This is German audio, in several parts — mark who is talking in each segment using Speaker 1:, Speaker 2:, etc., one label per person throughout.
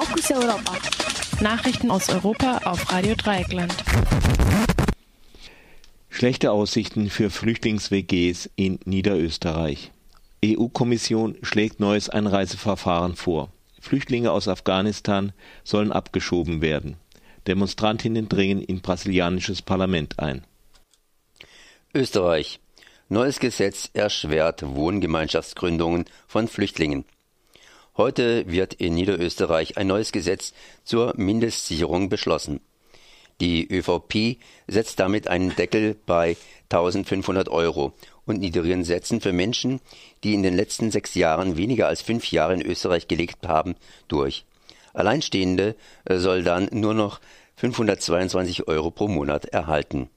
Speaker 1: Fokus Europa.
Speaker 2: Nachrichten aus Europa auf Radio Dreieckland.
Speaker 3: Schlechte Aussichten für Flüchtlings-WGs in Niederösterreich. EU-Kommission schlägt neues Einreiseverfahren vor. Flüchtlinge aus Afghanistan sollen abgeschoben werden. Demonstrantinnen dringen in brasilianisches Parlament ein.
Speaker 4: Österreich. Neues Gesetz erschwert Wohngemeinschaftsgründungen von Flüchtlingen. Heute wird in Niederösterreich ein neues Gesetz zur Mindestsicherung beschlossen. Die ÖVP setzt damit einen Deckel bei 1500 Euro und niedrigen Sätzen für Menschen, die in den letzten sechs Jahren weniger als fünf Jahre in Österreich gelebt haben, durch. Alleinstehende soll dann nur noch 522 Euro pro Monat erhalten.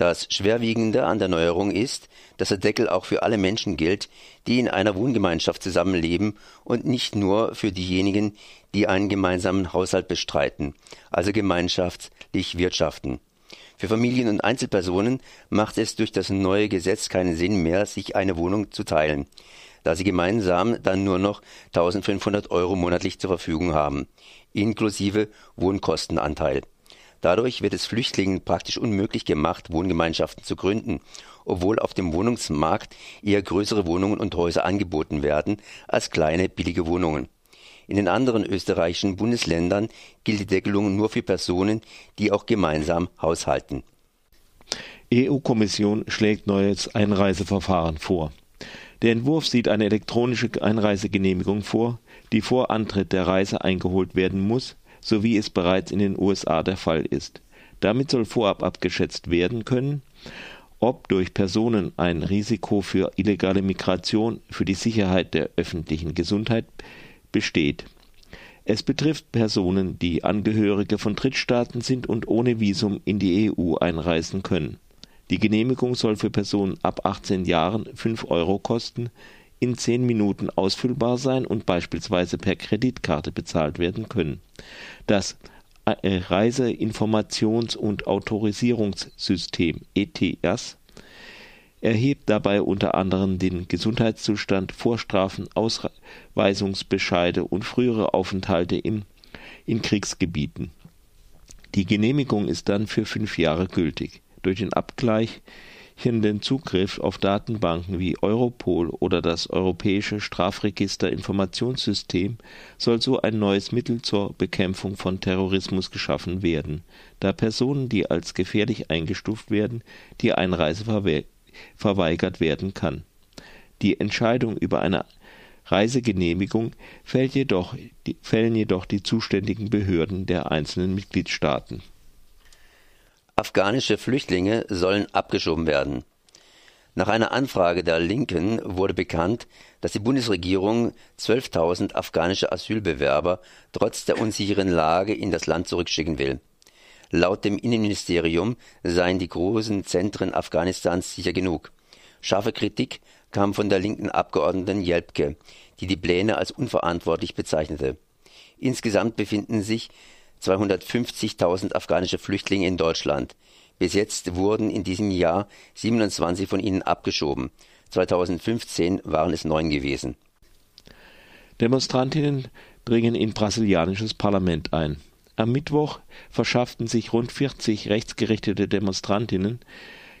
Speaker 4: Das Schwerwiegende an der Neuerung ist, dass der Deckel auch für alle Menschen gilt, die in einer Wohngemeinschaft zusammenleben und nicht nur für diejenigen, die einen gemeinsamen Haushalt bestreiten, also gemeinschaftlich wirtschaften. Für Familien und Einzelpersonen macht es durch das neue Gesetz keinen Sinn mehr, sich eine Wohnung zu teilen, da sie gemeinsam dann nur noch 1500 Euro monatlich zur Verfügung haben, inklusive Wohnkostenanteil. Dadurch wird es Flüchtlingen praktisch unmöglich gemacht, Wohngemeinschaften zu gründen, obwohl auf dem Wohnungsmarkt eher größere Wohnungen und Häuser angeboten werden als kleine billige Wohnungen. In den anderen österreichischen Bundesländern gilt die Deckelung nur für Personen, die auch gemeinsam haushalten.
Speaker 3: EU-Kommission schlägt neues Einreiseverfahren vor. Der Entwurf sieht eine elektronische Einreisegenehmigung vor, die vor Antritt der Reise eingeholt werden muss, so wie es bereits in den USA der Fall ist. Damit soll vorab abgeschätzt werden können, ob durch Personen ein Risiko für illegale Migration für die Sicherheit der öffentlichen Gesundheit besteht. Es betrifft Personen, die Angehörige von Drittstaaten sind und ohne Visum in die EU einreisen können. Die Genehmigung soll für Personen ab 18 Jahren 5 Euro kosten, in 10 Minuten ausfüllbar sein und beispielsweise per Kreditkarte bezahlt werden können. Das äh, Reiseinformations- und Autorisierungssystem ETIAS erhebt dabei unter anderem den Gesundheitszustand, Vorstrafen, Ausweisungsbescheide und frühere Aufenthalte im, in Kriegsgebieten. Die Genehmigung ist dann für fünf Jahre gültig. Durch den Abgleich den Zugriff auf Datenbanken wie Europol oder das Europäische Strafregister-Informationssystem soll so ein neues Mittel zur Bekämpfung von Terrorismus geschaffen werden, da Personen, die als gefährlich eingestuft werden, die Einreise verweigert werden kann. Die Entscheidung über eine Reisegenehmigung fällt jedoch, fällen jedoch die zuständigen Behörden der einzelnen Mitgliedstaaten
Speaker 4: Afghanische Flüchtlinge sollen abgeschoben werden. Nach einer Anfrage der Linken wurde bekannt, dass die Bundesregierung 12.000 afghanische Asylbewerber trotz der unsicheren Lage in das Land zurückschicken will. Laut dem Innenministerium seien die großen Zentren Afghanistans sicher genug. Scharfe Kritik kam von der linken Abgeordneten Jelpke, die die Pläne als unverantwortlich bezeichnete. Insgesamt befinden sich 250.000 afghanische Flüchtlinge in Deutschland. Bis jetzt wurden in diesem Jahr 27 von ihnen abgeschoben. 2015 waren es neun gewesen.
Speaker 3: Demonstrantinnen dringen in brasilianisches Parlament ein. Am Mittwoch verschafften sich rund 40 rechtsgerichtete Demonstrantinnen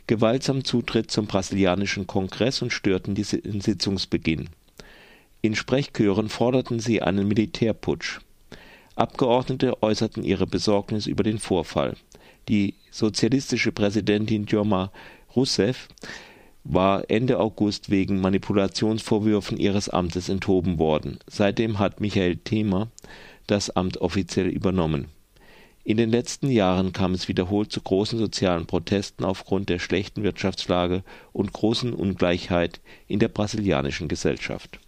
Speaker 3: gewaltsam Zutritt zum brasilianischen Kongress und störten den Sitzungsbeginn. In Sprechchören forderten sie einen Militärputsch. Abgeordnete äußerten ihre Besorgnis über den Vorfall. Die sozialistische Präsidentin Dilma Rousseff war Ende August wegen Manipulationsvorwürfen ihres Amtes enthoben worden. Seitdem hat Michael Themer das Amt offiziell übernommen. In den letzten Jahren kam es wiederholt zu großen sozialen Protesten aufgrund der schlechten Wirtschaftslage und großen Ungleichheit in der brasilianischen Gesellschaft